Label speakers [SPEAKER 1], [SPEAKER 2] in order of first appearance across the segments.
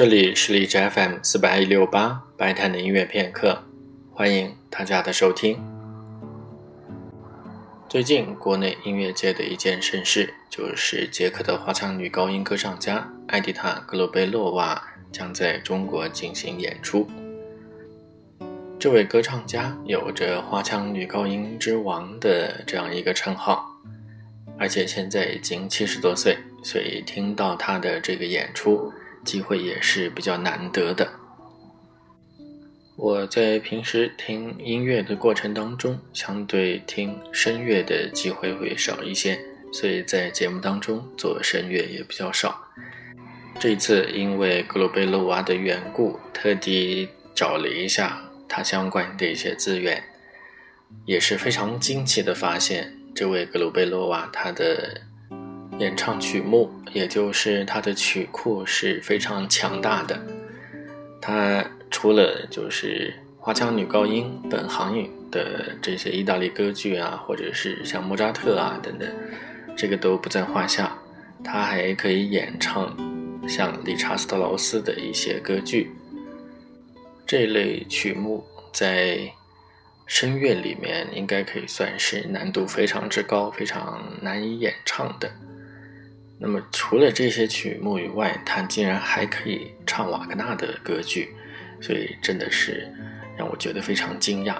[SPEAKER 1] 这里是荔枝 FM 四百一六八白谈的音乐片刻，欢迎大家的收听。最近国内音乐界的一件盛事，就是捷克的花腔女高音歌唱家艾迪塔·格罗贝洛娃将在中国进行演出。这位歌唱家有着“花腔女高音之王”的这样一个称号，而且现在已经七十多岁，所以听到她的这个演出。机会也是比较难得的。我在平时听音乐的过程当中，相对听声乐的机会会少一些，所以在节目当中做声乐也比较少。这次因为格鲁贝洛娃的缘故，特地找了一下他相关的一些资源，也是非常惊奇的发现，这位格鲁贝洛娃他的。演唱曲目，也就是他的曲库是非常强大的。他除了就是花腔女高音本行的这些意大利歌剧啊，或者是像莫扎特啊等等，这个都不在话下。他还可以演唱像理查斯特劳斯的一些歌剧。这类曲目在声乐里面应该可以算是难度非常之高、非常难以演唱的。那么除了这些曲目以外，他竟然还可以唱瓦格纳的歌剧，所以真的是让我觉得非常惊讶。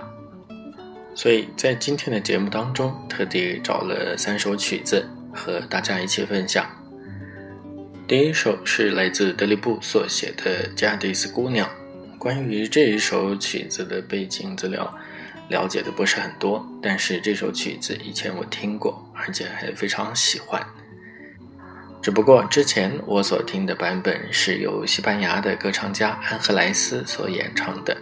[SPEAKER 1] 所以在今天的节目当中，特地找了三首曲子和大家一起分享。第一首是来自德里布所写的《加迪斯姑娘》。关于这一首曲子的背景资料了解的不是很多，但是这首曲子以前我听过，而且还非常喜欢。只不过之前我所听的版本是由西班牙的歌唱家安赫莱斯所演唱的。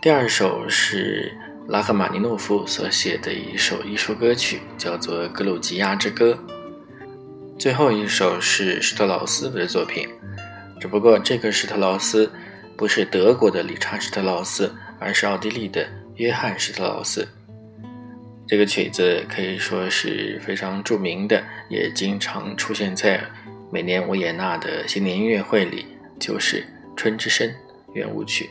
[SPEAKER 1] 第二首是拉赫玛尼诺夫所写的一首艺术歌曲，叫做《格鲁吉亚之歌》。最后一首是施特劳斯的作品，只不过这个施特劳斯不是德国的理查施特劳斯，而是奥地利的约翰施特劳斯。这个曲子可以说是非常著名的，也经常出现在每年维也纳的新年音乐会里，就是《春之声》圆舞曲。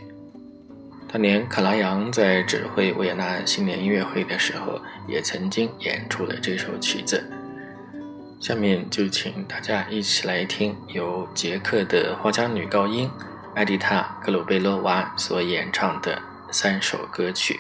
[SPEAKER 1] 当年卡拉扬在指挥维也纳新年音乐会的时候，也曾经演出了这首曲子。下面就请大家一起来听由捷克的花腔女高音艾迪塔·格鲁贝洛娃所演唱的三首歌曲。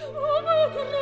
[SPEAKER 2] Oh, no,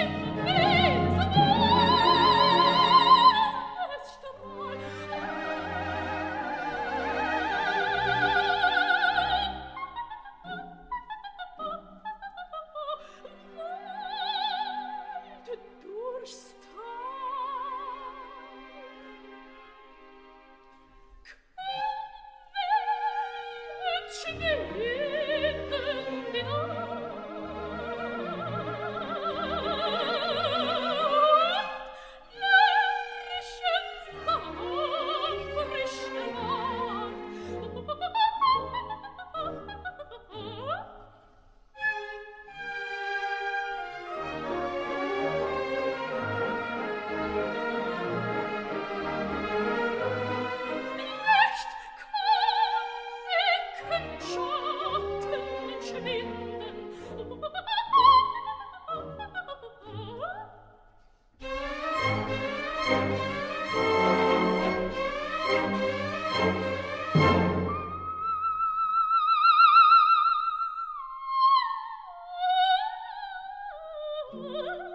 [SPEAKER 2] Oh!